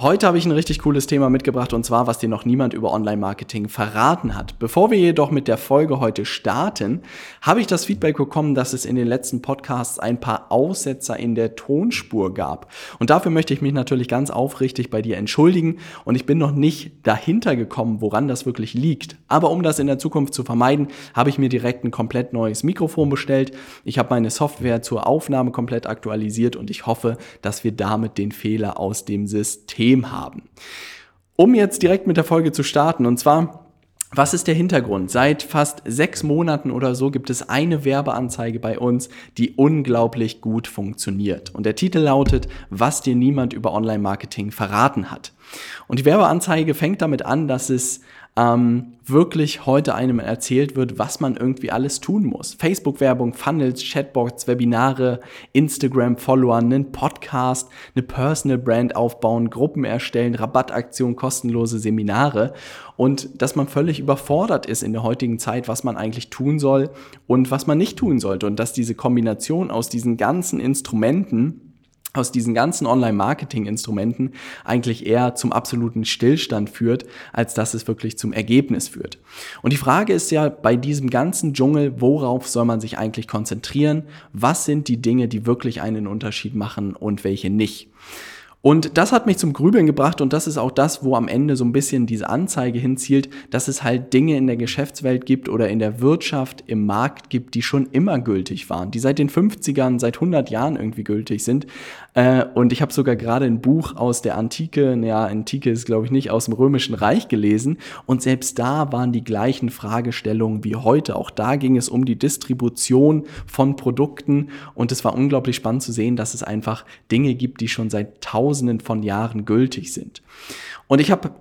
Heute habe ich ein richtig cooles Thema mitgebracht und zwar, was dir noch niemand über Online-Marketing verraten hat. Bevor wir jedoch mit der Folge heute starten, habe ich das Feedback bekommen, dass es in den letzten Podcasts ein paar Aussetzer in der Tonspur gab. Und dafür möchte ich mich natürlich ganz aufrichtig bei dir entschuldigen und ich bin noch nicht dahinter gekommen, woran das wirklich liegt. Aber um das in der Zukunft zu vermeiden, habe ich mir direkt ein komplett neues Mikrofon bestellt. Ich habe meine Software zur Aufnahme komplett aktualisiert und ich hoffe, dass wir damit den Fehler aus dem System System haben. Um jetzt direkt mit der Folge zu starten, und zwar was ist der Hintergrund? Seit fast sechs Monaten oder so gibt es eine Werbeanzeige bei uns, die unglaublich gut funktioniert. Und der Titel lautet, was dir niemand über Online-Marketing verraten hat. Und die Werbeanzeige fängt damit an, dass es ähm, wirklich heute einem erzählt wird, was man irgendwie alles tun muss. Facebook-Werbung, Funnels, Chatbots, Webinare, Instagram-Follower, einen Podcast, eine Personal Brand aufbauen, Gruppen erstellen, Rabattaktionen, kostenlose Seminare und dass man völlig überfordert ist in der heutigen Zeit, was man eigentlich tun soll und was man nicht tun sollte und dass diese Kombination aus diesen ganzen Instrumenten aus diesen ganzen Online-Marketing-Instrumenten eigentlich eher zum absoluten Stillstand führt, als dass es wirklich zum Ergebnis führt. Und die Frage ist ja bei diesem ganzen Dschungel, worauf soll man sich eigentlich konzentrieren? Was sind die Dinge, die wirklich einen Unterschied machen und welche nicht? Und das hat mich zum Grübeln gebracht und das ist auch das, wo am Ende so ein bisschen diese Anzeige hinzielt, dass es halt Dinge in der Geschäftswelt gibt oder in der Wirtschaft, im Markt gibt, die schon immer gültig waren, die seit den 50ern, seit 100 Jahren irgendwie gültig sind. Äh, und ich habe sogar gerade ein Buch aus der Antike, naja, Antike ist glaube ich nicht, aus dem Römischen Reich gelesen und selbst da waren die gleichen Fragestellungen wie heute. Auch da ging es um die Distribution von Produkten und es war unglaublich spannend zu sehen, dass es einfach Dinge gibt, die schon seit tausend Tausenden von Jahren gültig sind. Und ich habe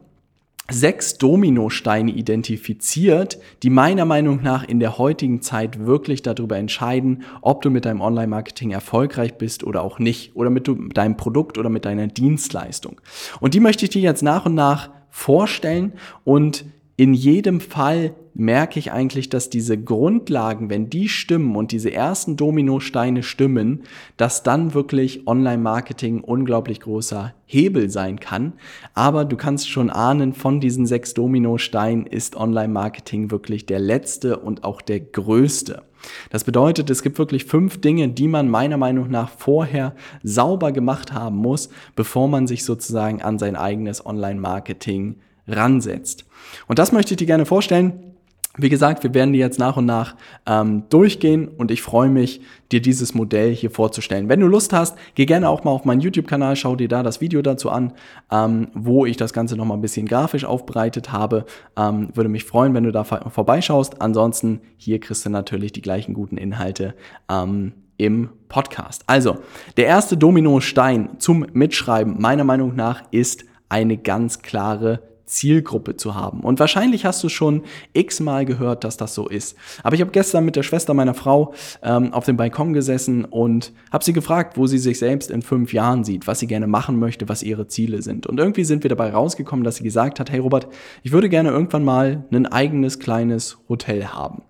sechs Dominosteine identifiziert, die meiner Meinung nach in der heutigen Zeit wirklich darüber entscheiden, ob du mit deinem Online-Marketing erfolgreich bist oder auch nicht, oder mit deinem Produkt oder mit deiner Dienstleistung. Und die möchte ich dir jetzt nach und nach vorstellen und in jedem Fall merke ich eigentlich, dass diese Grundlagen, wenn die stimmen und diese ersten Dominosteine stimmen, dass dann wirklich Online-Marketing unglaublich großer Hebel sein kann. Aber du kannst schon ahnen, von diesen sechs Dominosteinen ist Online-Marketing wirklich der letzte und auch der größte. Das bedeutet, es gibt wirklich fünf Dinge, die man meiner Meinung nach vorher sauber gemacht haben muss, bevor man sich sozusagen an sein eigenes Online-Marketing ransetzt. Und das möchte ich dir gerne vorstellen. Wie gesagt, wir werden die jetzt nach und nach ähm, durchgehen und ich freue mich, dir dieses Modell hier vorzustellen. Wenn du Lust hast, geh gerne auch mal auf meinen YouTube-Kanal, schau dir da das Video dazu an, ähm, wo ich das Ganze nochmal ein bisschen grafisch aufbereitet habe. Ähm, würde mich freuen, wenn du da vorbeischaust. Ansonsten hier kriegst du natürlich die gleichen guten Inhalte ähm, im Podcast. Also, der erste Dominostein zum Mitschreiben meiner Meinung nach ist eine ganz klare Zielgruppe zu haben. Und wahrscheinlich hast du schon x-mal gehört, dass das so ist. Aber ich habe gestern mit der Schwester meiner Frau ähm, auf dem Balkon gesessen und habe sie gefragt, wo sie sich selbst in fünf Jahren sieht, was sie gerne machen möchte, was ihre Ziele sind. Und irgendwie sind wir dabei rausgekommen, dass sie gesagt hat, hey Robert, ich würde gerne irgendwann mal ein eigenes kleines Hotel haben.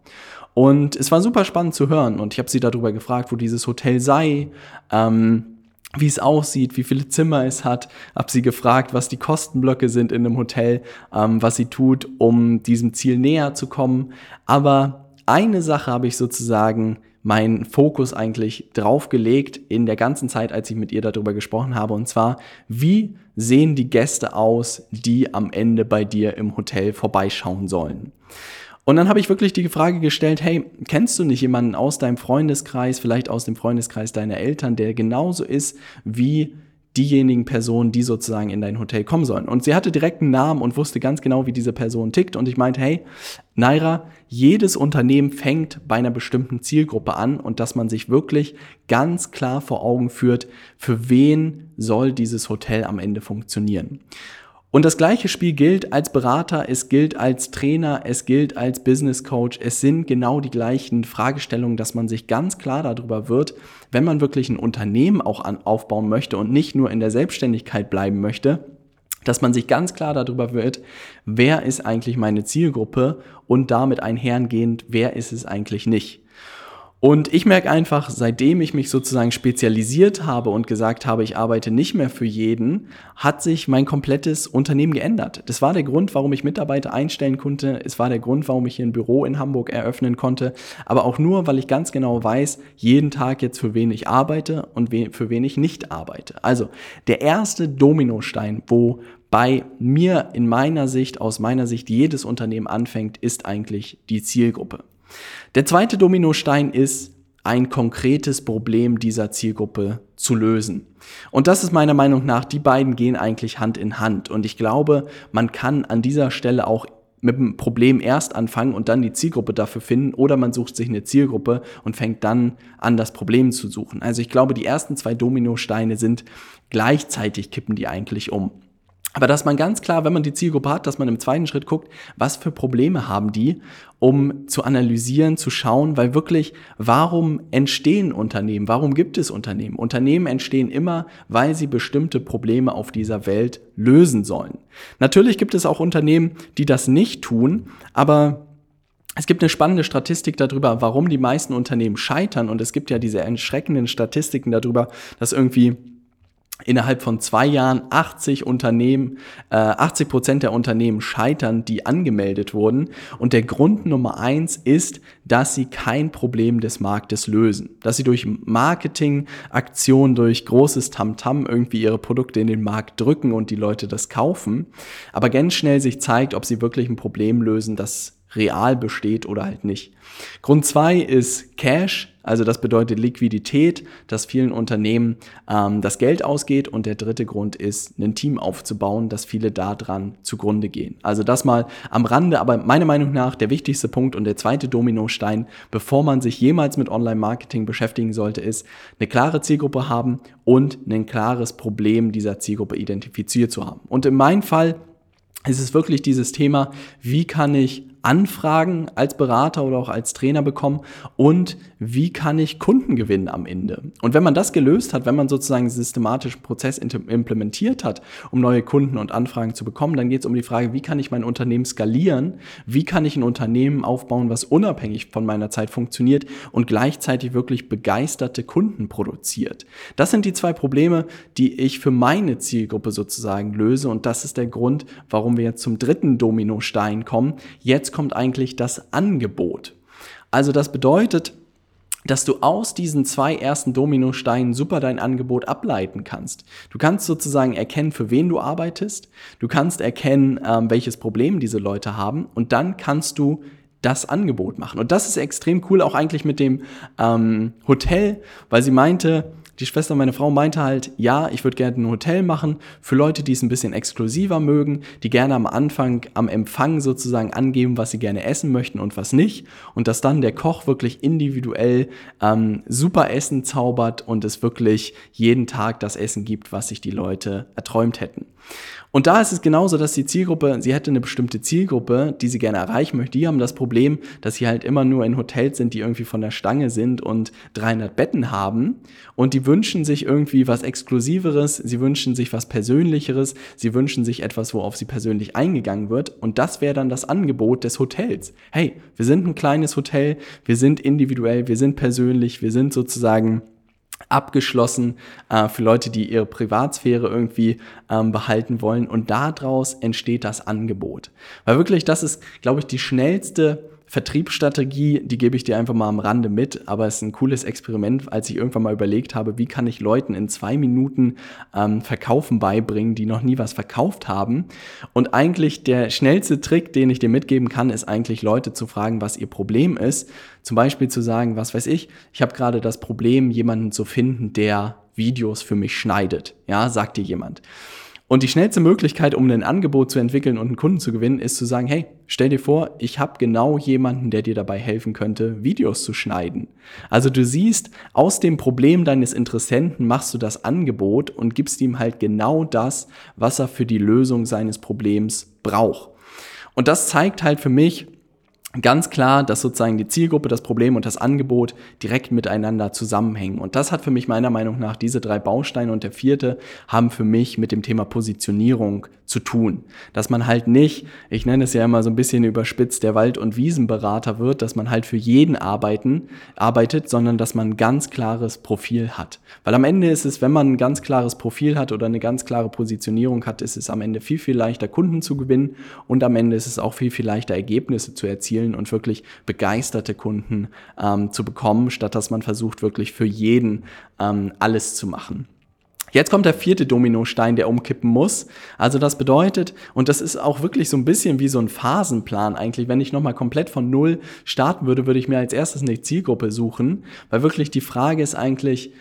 Und es war super spannend zu hören und ich habe sie darüber gefragt, wo dieses Hotel sei. Ähm, wie es aussieht, wie viele Zimmer es hat, habe sie gefragt, was die Kostenblöcke sind in einem Hotel, ähm, was sie tut, um diesem Ziel näher zu kommen. Aber eine Sache habe ich sozusagen meinen Fokus eigentlich drauf gelegt in der ganzen Zeit, als ich mit ihr darüber gesprochen habe, und zwar, wie sehen die Gäste aus, die am Ende bei dir im Hotel vorbeischauen sollen? Und dann habe ich wirklich die Frage gestellt, hey, kennst du nicht jemanden aus deinem Freundeskreis, vielleicht aus dem Freundeskreis deiner Eltern, der genauso ist wie diejenigen Personen, die sozusagen in dein Hotel kommen sollen. Und sie hatte direkt einen Namen und wusste ganz genau, wie diese Person tickt. Und ich meinte, hey, Naira, jedes Unternehmen fängt bei einer bestimmten Zielgruppe an und dass man sich wirklich ganz klar vor Augen führt, für wen soll dieses Hotel am Ende funktionieren. Und das gleiche Spiel gilt als Berater, es gilt als Trainer, es gilt als Business Coach. Es sind genau die gleichen Fragestellungen, dass man sich ganz klar darüber wird, wenn man wirklich ein Unternehmen auch an, aufbauen möchte und nicht nur in der Selbstständigkeit bleiben möchte, dass man sich ganz klar darüber wird, wer ist eigentlich meine Zielgruppe und damit einhergehend, wer ist es eigentlich nicht. Und ich merke einfach, seitdem ich mich sozusagen spezialisiert habe und gesagt habe, ich arbeite nicht mehr für jeden, hat sich mein komplettes Unternehmen geändert. Das war der Grund, warum ich Mitarbeiter einstellen konnte. Es war der Grund, warum ich hier ein Büro in Hamburg eröffnen konnte. Aber auch nur, weil ich ganz genau weiß, jeden Tag jetzt für wen ich arbeite und für wen ich nicht arbeite. Also der erste Dominostein, wo bei mir in meiner Sicht, aus meiner Sicht jedes Unternehmen anfängt, ist eigentlich die Zielgruppe. Der zweite Dominostein ist, ein konkretes Problem dieser Zielgruppe zu lösen. Und das ist meiner Meinung nach, die beiden gehen eigentlich Hand in Hand. Und ich glaube, man kann an dieser Stelle auch mit dem Problem erst anfangen und dann die Zielgruppe dafür finden oder man sucht sich eine Zielgruppe und fängt dann an, das Problem zu suchen. Also ich glaube, die ersten zwei Dominosteine sind gleichzeitig kippen die eigentlich um. Aber dass man ganz klar, wenn man die Zielgruppe hat, dass man im zweiten Schritt guckt, was für Probleme haben die, um zu analysieren, zu schauen, weil wirklich, warum entstehen Unternehmen? Warum gibt es Unternehmen? Unternehmen entstehen immer, weil sie bestimmte Probleme auf dieser Welt lösen sollen. Natürlich gibt es auch Unternehmen, die das nicht tun, aber es gibt eine spannende Statistik darüber, warum die meisten Unternehmen scheitern. Und es gibt ja diese erschreckenden Statistiken darüber, dass irgendwie innerhalb von zwei Jahren 80 Unternehmen, äh, 80 Prozent der Unternehmen scheitern, die angemeldet wurden. Und der Grund Nummer eins ist, dass sie kein Problem des Marktes lösen. Dass sie durch Marketingaktionen, durch großes Tamtam -Tam irgendwie ihre Produkte in den Markt drücken und die Leute das kaufen. Aber ganz schnell sich zeigt, ob sie wirklich ein Problem lösen, das real besteht oder halt nicht. Grund zwei ist Cash, also das bedeutet Liquidität, dass vielen Unternehmen ähm, das Geld ausgeht. Und der dritte Grund ist, ein Team aufzubauen, dass viele daran zugrunde gehen. Also das mal am Rande, aber meiner Meinung nach der wichtigste Punkt und der zweite Dominostein, bevor man sich jemals mit Online-Marketing beschäftigen sollte, ist eine klare Zielgruppe haben und ein klares Problem dieser Zielgruppe identifiziert zu haben. Und in meinem Fall ist es wirklich dieses Thema, wie kann ich Anfragen als Berater oder auch als Trainer bekommen und wie kann ich Kunden gewinnen am Ende. Und wenn man das gelöst hat, wenn man sozusagen systematischen Prozess implementiert hat, um neue Kunden und Anfragen zu bekommen, dann geht es um die Frage, wie kann ich mein Unternehmen skalieren, wie kann ich ein Unternehmen aufbauen, was unabhängig von meiner Zeit funktioniert und gleichzeitig wirklich begeisterte Kunden produziert. Das sind die zwei Probleme, die ich für meine Zielgruppe sozusagen löse und das ist der Grund, warum wir jetzt zum dritten Dominostein kommen. Jetzt kommt eigentlich das Angebot. Also das bedeutet, dass du aus diesen zwei ersten Dominosteinen super dein Angebot ableiten kannst. Du kannst sozusagen erkennen, für wen du arbeitest, du kannst erkennen, ähm, welches Problem diese Leute haben und dann kannst du das Angebot machen. Und das ist extrem cool, auch eigentlich mit dem ähm, Hotel, weil sie meinte, die Schwester meiner Frau meinte halt, ja, ich würde gerne ein Hotel machen für Leute, die es ein bisschen exklusiver mögen, die gerne am Anfang am Empfang sozusagen angeben, was sie gerne essen möchten und was nicht. Und dass dann der Koch wirklich individuell ähm, super Essen zaubert und es wirklich jeden Tag das Essen gibt, was sich die Leute erträumt hätten. Und da ist es genauso, dass die Zielgruppe, sie hätte eine bestimmte Zielgruppe, die sie gerne erreichen möchte. Die haben das Problem, dass sie halt immer nur in Hotels sind, die irgendwie von der Stange sind und 300 Betten haben. Und die wünschen sich irgendwie was Exklusiveres, sie wünschen sich was Persönlicheres, sie wünschen sich etwas, worauf sie persönlich eingegangen wird. Und das wäre dann das Angebot des Hotels. Hey, wir sind ein kleines Hotel, wir sind individuell, wir sind persönlich, wir sind sozusagen abgeschlossen äh, für Leute, die ihre Privatsphäre irgendwie ähm, behalten wollen. Und daraus entsteht das Angebot. Weil wirklich, das ist, glaube ich, die schnellste Vertriebsstrategie, die gebe ich dir einfach mal am Rande mit, aber es ist ein cooles Experiment, als ich irgendwann mal überlegt habe, wie kann ich Leuten in zwei Minuten ähm, Verkaufen beibringen, die noch nie was verkauft haben. Und eigentlich der schnellste Trick, den ich dir mitgeben kann, ist eigentlich Leute zu fragen, was ihr Problem ist. Zum Beispiel zu sagen, was weiß ich, ich habe gerade das Problem, jemanden zu finden, der Videos für mich schneidet. Ja, sagt dir jemand. Und die schnellste Möglichkeit, um ein Angebot zu entwickeln und einen Kunden zu gewinnen, ist zu sagen, hey, stell dir vor, ich habe genau jemanden, der dir dabei helfen könnte, Videos zu schneiden. Also du siehst, aus dem Problem deines Interessenten machst du das Angebot und gibst ihm halt genau das, was er für die Lösung seines Problems braucht. Und das zeigt halt für mich, ganz klar, dass sozusagen die Zielgruppe, das Problem und das Angebot direkt miteinander zusammenhängen. Und das hat für mich meiner Meinung nach diese drei Bausteine und der vierte haben für mich mit dem Thema Positionierung zu tun. Dass man halt nicht, ich nenne es ja immer so ein bisschen überspitzt, der Wald- und Wiesenberater wird, dass man halt für jeden arbeiten, arbeitet, sondern dass man ein ganz klares Profil hat. Weil am Ende ist es, wenn man ein ganz klares Profil hat oder eine ganz klare Positionierung hat, ist es am Ende viel, viel leichter, Kunden zu gewinnen und am Ende ist es auch viel, viel leichter, Ergebnisse zu erzielen und wirklich begeisterte Kunden ähm, zu bekommen, statt dass man versucht, wirklich für jeden ähm, alles zu machen. Jetzt kommt der vierte Dominostein, der umkippen muss. Also das bedeutet, und das ist auch wirklich so ein bisschen wie so ein Phasenplan eigentlich, wenn ich nochmal komplett von Null starten würde, würde ich mir als erstes eine Zielgruppe suchen, weil wirklich die Frage ist eigentlich,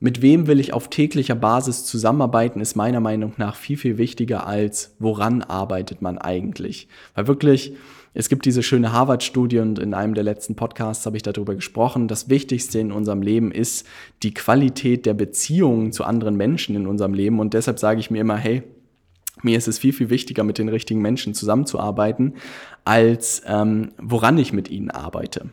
mit wem will ich auf täglicher Basis zusammenarbeiten, ist meiner Meinung nach viel, viel wichtiger als woran arbeitet man eigentlich. Weil wirklich, es gibt diese schöne Harvard-Studie und in einem der letzten Podcasts habe ich darüber gesprochen. Das Wichtigste in unserem Leben ist die Qualität der Beziehungen zu anderen Menschen in unserem Leben. Und deshalb sage ich mir immer, hey, mir ist es viel, viel wichtiger, mit den richtigen Menschen zusammenzuarbeiten, als ähm, woran ich mit ihnen arbeite.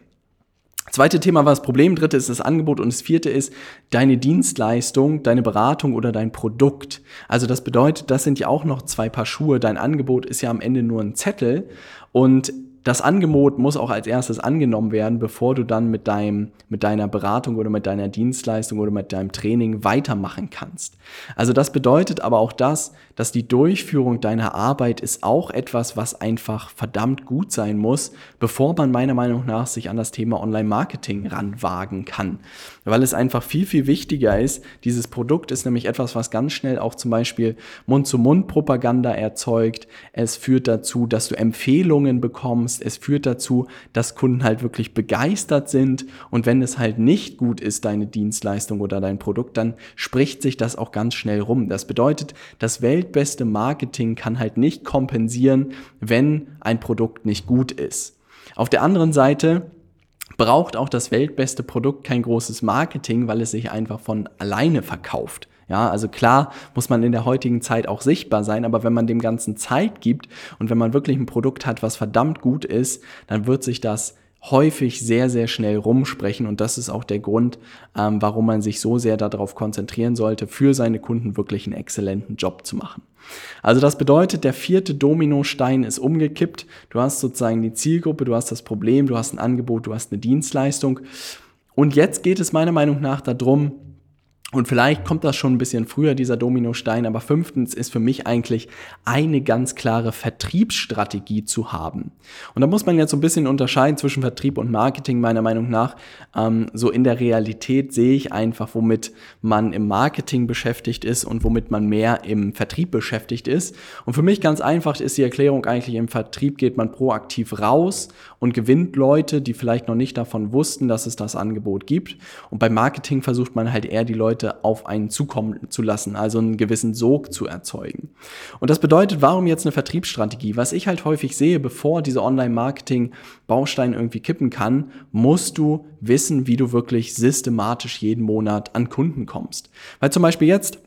Zweite Thema war das Problem, dritte ist das Angebot und das vierte ist deine Dienstleistung, deine Beratung oder dein Produkt. Also das bedeutet, das sind ja auch noch zwei Paar Schuhe. Dein Angebot ist ja am Ende nur ein Zettel und das Angebot muss auch als erstes angenommen werden, bevor du dann mit deinem, mit deiner Beratung oder mit deiner Dienstleistung oder mit deinem Training weitermachen kannst. Also das bedeutet aber auch das, dass die Durchführung deiner Arbeit ist auch etwas, was einfach verdammt gut sein muss, bevor man meiner Meinung nach sich an das Thema Online-Marketing ranwagen kann. Weil es einfach viel, viel wichtiger ist. Dieses Produkt ist nämlich etwas, was ganz schnell auch zum Beispiel Mund-zu-Mund-Propaganda erzeugt. Es führt dazu, dass du Empfehlungen bekommst es führt dazu, dass Kunden halt wirklich begeistert sind und wenn es halt nicht gut ist, deine Dienstleistung oder dein Produkt, dann spricht sich das auch ganz schnell rum. Das bedeutet, das weltbeste Marketing kann halt nicht kompensieren, wenn ein Produkt nicht gut ist. Auf der anderen Seite braucht auch das weltbeste Produkt kein großes Marketing, weil es sich einfach von alleine verkauft. Ja, also klar muss man in der heutigen Zeit auch sichtbar sein, aber wenn man dem Ganzen Zeit gibt und wenn man wirklich ein Produkt hat, was verdammt gut ist, dann wird sich das häufig sehr, sehr schnell rumsprechen und das ist auch der Grund, ähm, warum man sich so sehr darauf konzentrieren sollte, für seine Kunden wirklich einen exzellenten Job zu machen. Also das bedeutet, der vierte Dominostein ist umgekippt. Du hast sozusagen die Zielgruppe, du hast das Problem, du hast ein Angebot, du hast eine Dienstleistung. Und jetzt geht es meiner Meinung nach darum, und vielleicht kommt das schon ein bisschen früher, dieser Dominostein, aber fünftens ist für mich eigentlich eine ganz klare Vertriebsstrategie zu haben. Und da muss man jetzt so ein bisschen unterscheiden zwischen Vertrieb und Marketing, meiner Meinung nach. Ähm, so in der Realität sehe ich einfach, womit man im Marketing beschäftigt ist und womit man mehr im Vertrieb beschäftigt ist. Und für mich ganz einfach ist die Erklärung eigentlich, im Vertrieb geht man proaktiv raus und gewinnt Leute, die vielleicht noch nicht davon wussten, dass es das Angebot gibt. Und beim Marketing versucht man halt eher die Leute auf einen zukommen zu lassen, also einen gewissen Sog zu erzeugen. Und das bedeutet, warum jetzt eine Vertriebsstrategie? Was ich halt häufig sehe, bevor diese Online-Marketing-Baustein irgendwie kippen kann, musst du wissen, wie du wirklich systematisch jeden Monat an Kunden kommst. Weil zum Beispiel jetzt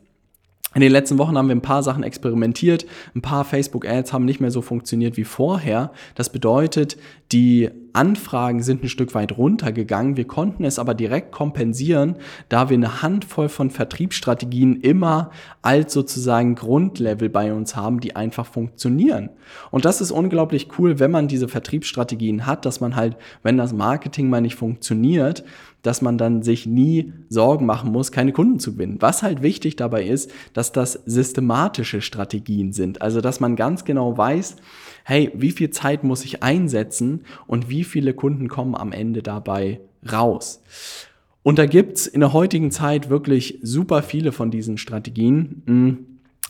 in den letzten Wochen haben wir ein paar Sachen experimentiert. Ein paar Facebook-Ads haben nicht mehr so funktioniert wie vorher. Das bedeutet, die Anfragen sind ein Stück weit runtergegangen. Wir konnten es aber direkt kompensieren, da wir eine Handvoll von Vertriebsstrategien immer als sozusagen Grundlevel bei uns haben, die einfach funktionieren. Und das ist unglaublich cool, wenn man diese Vertriebsstrategien hat, dass man halt, wenn das Marketing mal nicht funktioniert, dass man dann sich nie Sorgen machen muss, keine Kunden zu gewinnen. Was halt wichtig dabei ist, dass das systematische Strategien sind. Also, dass man ganz genau weiß, hey, wie viel Zeit muss ich einsetzen und wie viele Kunden kommen am Ende dabei raus. Und da gibt's in der heutigen Zeit wirklich super viele von diesen Strategien.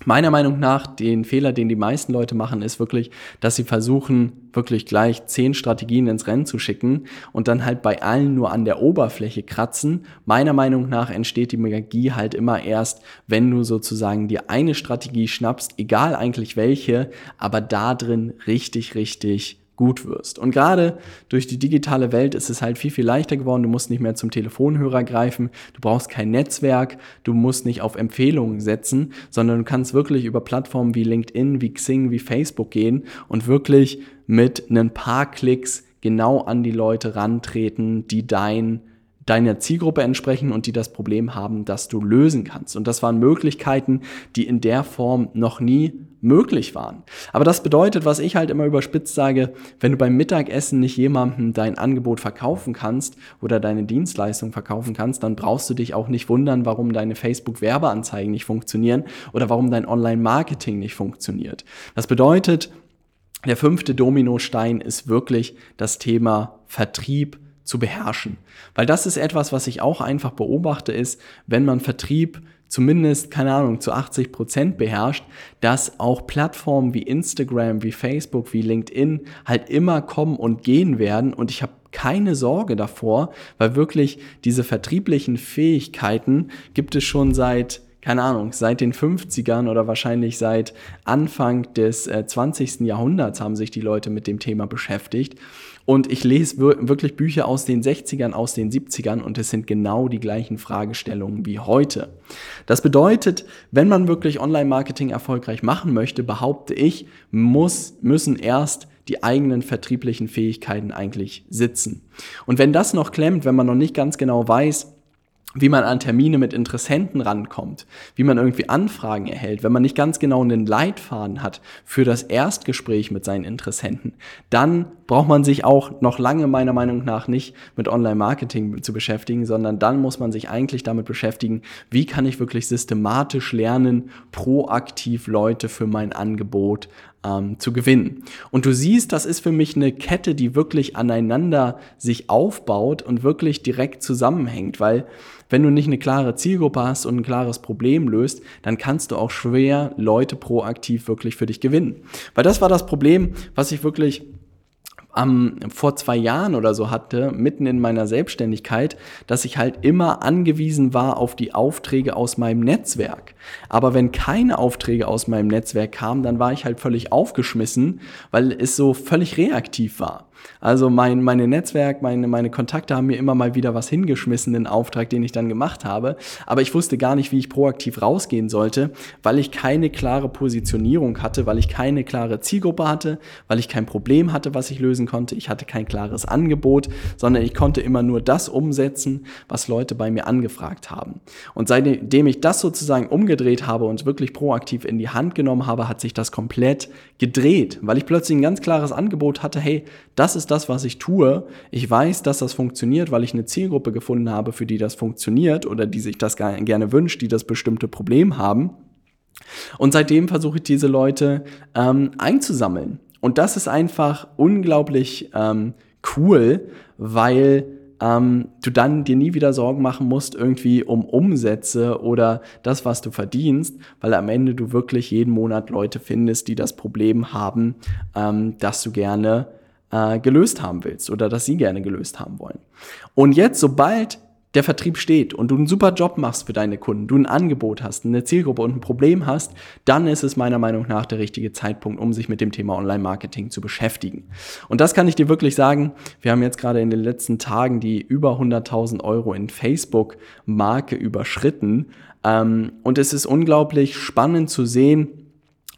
Meiner Meinung nach, den Fehler, den die meisten Leute machen, ist wirklich, dass sie versuchen, wirklich gleich zehn Strategien ins Rennen zu schicken und dann halt bei allen nur an der Oberfläche kratzen. Meiner Meinung nach entsteht die Magie halt immer erst, wenn du sozusagen dir eine Strategie schnappst, egal eigentlich welche, aber da drin richtig, richtig gut wirst. Und gerade durch die digitale Welt ist es halt viel, viel leichter geworden. Du musst nicht mehr zum Telefonhörer greifen, du brauchst kein Netzwerk, du musst nicht auf Empfehlungen setzen, sondern du kannst wirklich über Plattformen wie LinkedIn, wie Xing, wie Facebook gehen und wirklich mit ein paar Klicks genau an die Leute rantreten, die dein deiner Zielgruppe entsprechen und die das Problem haben, das du lösen kannst. Und das waren Möglichkeiten, die in der Form noch nie möglich waren. Aber das bedeutet, was ich halt immer überspitzt sage, wenn du beim Mittagessen nicht jemandem dein Angebot verkaufen kannst oder deine Dienstleistung verkaufen kannst, dann brauchst du dich auch nicht wundern, warum deine Facebook-Werbeanzeigen nicht funktionieren oder warum dein Online-Marketing nicht funktioniert. Das bedeutet, der fünfte Dominostein ist wirklich das Thema Vertrieb zu beherrschen. Weil das ist etwas, was ich auch einfach beobachte, ist, wenn man Vertrieb zumindest, keine Ahnung, zu 80 Prozent beherrscht, dass auch Plattformen wie Instagram, wie Facebook, wie LinkedIn halt immer kommen und gehen werden. Und ich habe keine Sorge davor, weil wirklich diese vertrieblichen Fähigkeiten gibt es schon seit keine Ahnung, seit den 50ern oder wahrscheinlich seit Anfang des äh, 20. Jahrhunderts haben sich die Leute mit dem Thema beschäftigt. Und ich lese wirklich Bücher aus den 60ern, aus den 70ern und es sind genau die gleichen Fragestellungen wie heute. Das bedeutet, wenn man wirklich Online-Marketing erfolgreich machen möchte, behaupte ich, muss, müssen erst die eigenen vertrieblichen Fähigkeiten eigentlich sitzen. Und wenn das noch klemmt, wenn man noch nicht ganz genau weiß, wie man an Termine mit Interessenten rankommt, wie man irgendwie Anfragen erhält, wenn man nicht ganz genau einen Leitfaden hat für das Erstgespräch mit seinen Interessenten, dann braucht man sich auch noch lange meiner Meinung nach nicht mit Online-Marketing zu beschäftigen, sondern dann muss man sich eigentlich damit beschäftigen, wie kann ich wirklich systematisch lernen, proaktiv Leute für mein Angebot ähm, zu gewinnen. Und du siehst, das ist für mich eine Kette, die wirklich aneinander sich aufbaut und wirklich direkt zusammenhängt, weil wenn du nicht eine klare Zielgruppe hast und ein klares Problem löst, dann kannst du auch schwer Leute proaktiv wirklich für dich gewinnen. Weil das war das Problem, was ich wirklich ähm, vor zwei Jahren oder so hatte, mitten in meiner Selbstständigkeit, dass ich halt immer angewiesen war auf die Aufträge aus meinem Netzwerk. Aber wenn keine Aufträge aus meinem Netzwerk kamen, dann war ich halt völlig aufgeschmissen, weil es so völlig reaktiv war. Also mein meine Netzwerk, meine, meine Kontakte haben mir immer mal wieder was hingeschmissen, den Auftrag, den ich dann gemacht habe. Aber ich wusste gar nicht, wie ich proaktiv rausgehen sollte, weil ich keine klare Positionierung hatte, weil ich keine klare Zielgruppe hatte, weil ich kein Problem hatte, was ich lösen konnte. Ich hatte kein klares Angebot, sondern ich konnte immer nur das umsetzen, was Leute bei mir angefragt haben. Und seitdem ich das sozusagen umgedreht habe und wirklich proaktiv in die Hand genommen habe, hat sich das komplett gedreht, weil ich plötzlich ein ganz klares Angebot hatte, hey, das ist das, was ich tue. Ich weiß, dass das funktioniert, weil ich eine Zielgruppe gefunden habe, für die das funktioniert oder die sich das gerne wünscht, die das bestimmte Problem haben. Und seitdem versuche ich diese Leute ähm, einzusammeln. Und das ist einfach unglaublich ähm, cool, weil ähm, du dann dir nie wieder Sorgen machen musst, irgendwie um Umsätze oder das, was du verdienst, weil am Ende du wirklich jeden Monat Leute findest, die das Problem haben, ähm, dass du gerne äh, gelöst haben willst oder dass sie gerne gelöst haben wollen. Und jetzt, sobald der Vertrieb steht und du einen super Job machst für deine Kunden, du ein Angebot hast, eine Zielgruppe und ein Problem hast, dann ist es meiner Meinung nach der richtige Zeitpunkt, um sich mit dem Thema Online-Marketing zu beschäftigen. Und das kann ich dir wirklich sagen. Wir haben jetzt gerade in den letzten Tagen die über 100.000 Euro in Facebook-Marke überschritten. Ähm, und es ist unglaublich spannend zu sehen,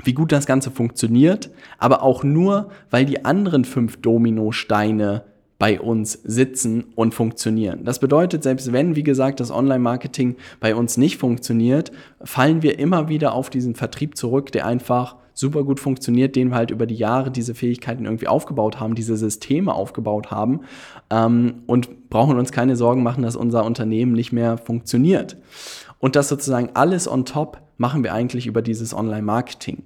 wie gut das Ganze funktioniert, aber auch nur, weil die anderen fünf Dominosteine bei uns sitzen und funktionieren. Das bedeutet, selbst wenn, wie gesagt, das Online-Marketing bei uns nicht funktioniert, fallen wir immer wieder auf diesen Vertrieb zurück, der einfach super gut funktioniert, den wir halt über die Jahre diese Fähigkeiten irgendwie aufgebaut haben, diese Systeme aufgebaut haben ähm, und brauchen uns keine Sorgen machen, dass unser Unternehmen nicht mehr funktioniert. Und das sozusagen alles on top machen wir eigentlich über dieses Online-Marketing.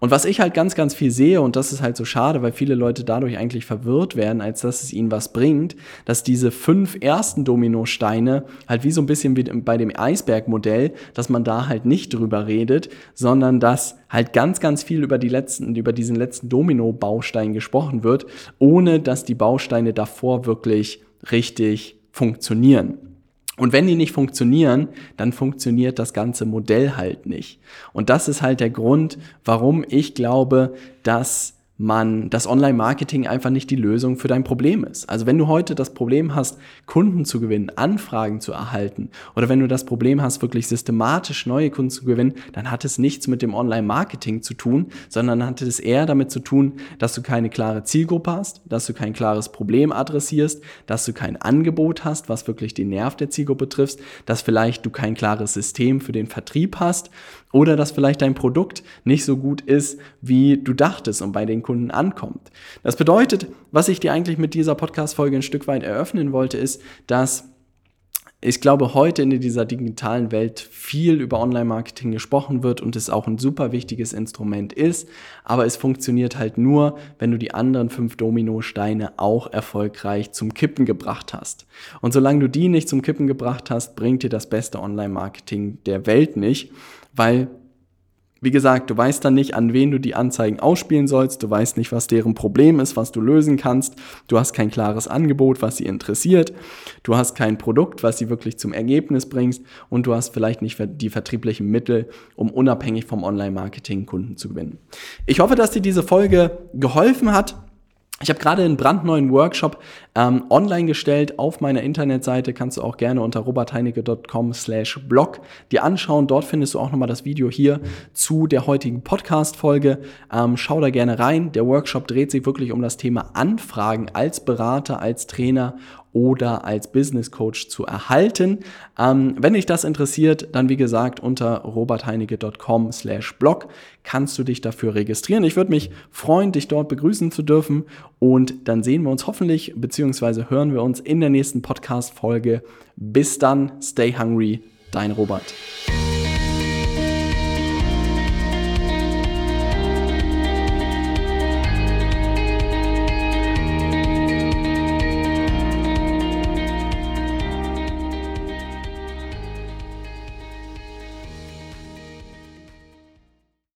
Und was ich halt ganz, ganz viel sehe, und das ist halt so schade, weil viele Leute dadurch eigentlich verwirrt werden, als dass es ihnen was bringt, dass diese fünf ersten Dominosteine halt wie so ein bisschen wie bei dem Eisbergmodell, dass man da halt nicht drüber redet, sondern dass halt ganz, ganz viel über die letzten, über diesen letzten Domino-Baustein gesprochen wird, ohne dass die Bausteine davor wirklich richtig funktionieren. Und wenn die nicht funktionieren, dann funktioniert das ganze Modell halt nicht. Und das ist halt der Grund, warum ich glaube, dass man das Online-Marketing einfach nicht die Lösung für dein Problem ist. Also wenn du heute das Problem hast, Kunden zu gewinnen, Anfragen zu erhalten oder wenn du das Problem hast, wirklich systematisch neue Kunden zu gewinnen, dann hat es nichts mit dem Online-Marketing zu tun, sondern hat es eher damit zu tun, dass du keine klare Zielgruppe hast, dass du kein klares Problem adressierst, dass du kein Angebot hast, was wirklich den Nerv der Zielgruppe trifft, dass vielleicht du kein klares System für den Vertrieb hast oder dass vielleicht dein Produkt nicht so gut ist, wie du dachtest und bei den Kunden ankommt. Das bedeutet, was ich dir eigentlich mit dieser Podcast-Folge ein Stück weit eröffnen wollte, ist, dass ich glaube, heute in dieser digitalen Welt viel über Online-Marketing gesprochen wird und es auch ein super wichtiges Instrument ist, aber es funktioniert halt nur, wenn du die anderen fünf Dominosteine auch erfolgreich zum Kippen gebracht hast. Und solange du die nicht zum Kippen gebracht hast, bringt dir das beste Online-Marketing der Welt nicht weil, wie gesagt, du weißt dann nicht, an wen du die Anzeigen ausspielen sollst, du weißt nicht, was deren Problem ist, was du lösen kannst, du hast kein klares Angebot, was sie interessiert, du hast kein Produkt, was sie wirklich zum Ergebnis bringst und du hast vielleicht nicht die vertrieblichen Mittel, um unabhängig vom Online-Marketing Kunden zu gewinnen. Ich hoffe, dass dir diese Folge geholfen hat. Ich habe gerade einen brandneuen Workshop ähm, online gestellt auf meiner Internetseite. Kannst du auch gerne unter robertheinecke.com slash blog dir anschauen. Dort findest du auch nochmal das Video hier zu der heutigen Podcast-Folge. Ähm, schau da gerne rein. Der Workshop dreht sich wirklich um das Thema Anfragen als Berater, als Trainer oder als Business Coach zu erhalten. Ähm, wenn dich das interessiert, dann wie gesagt unter robertheinecke.com slash blog kannst du dich dafür registrieren. Ich würde mich freuen, dich dort begrüßen zu dürfen und dann sehen wir uns hoffentlich beziehungsweise hören wir uns in der nächsten Podcast-Folge. Bis dann, stay hungry, dein Robert.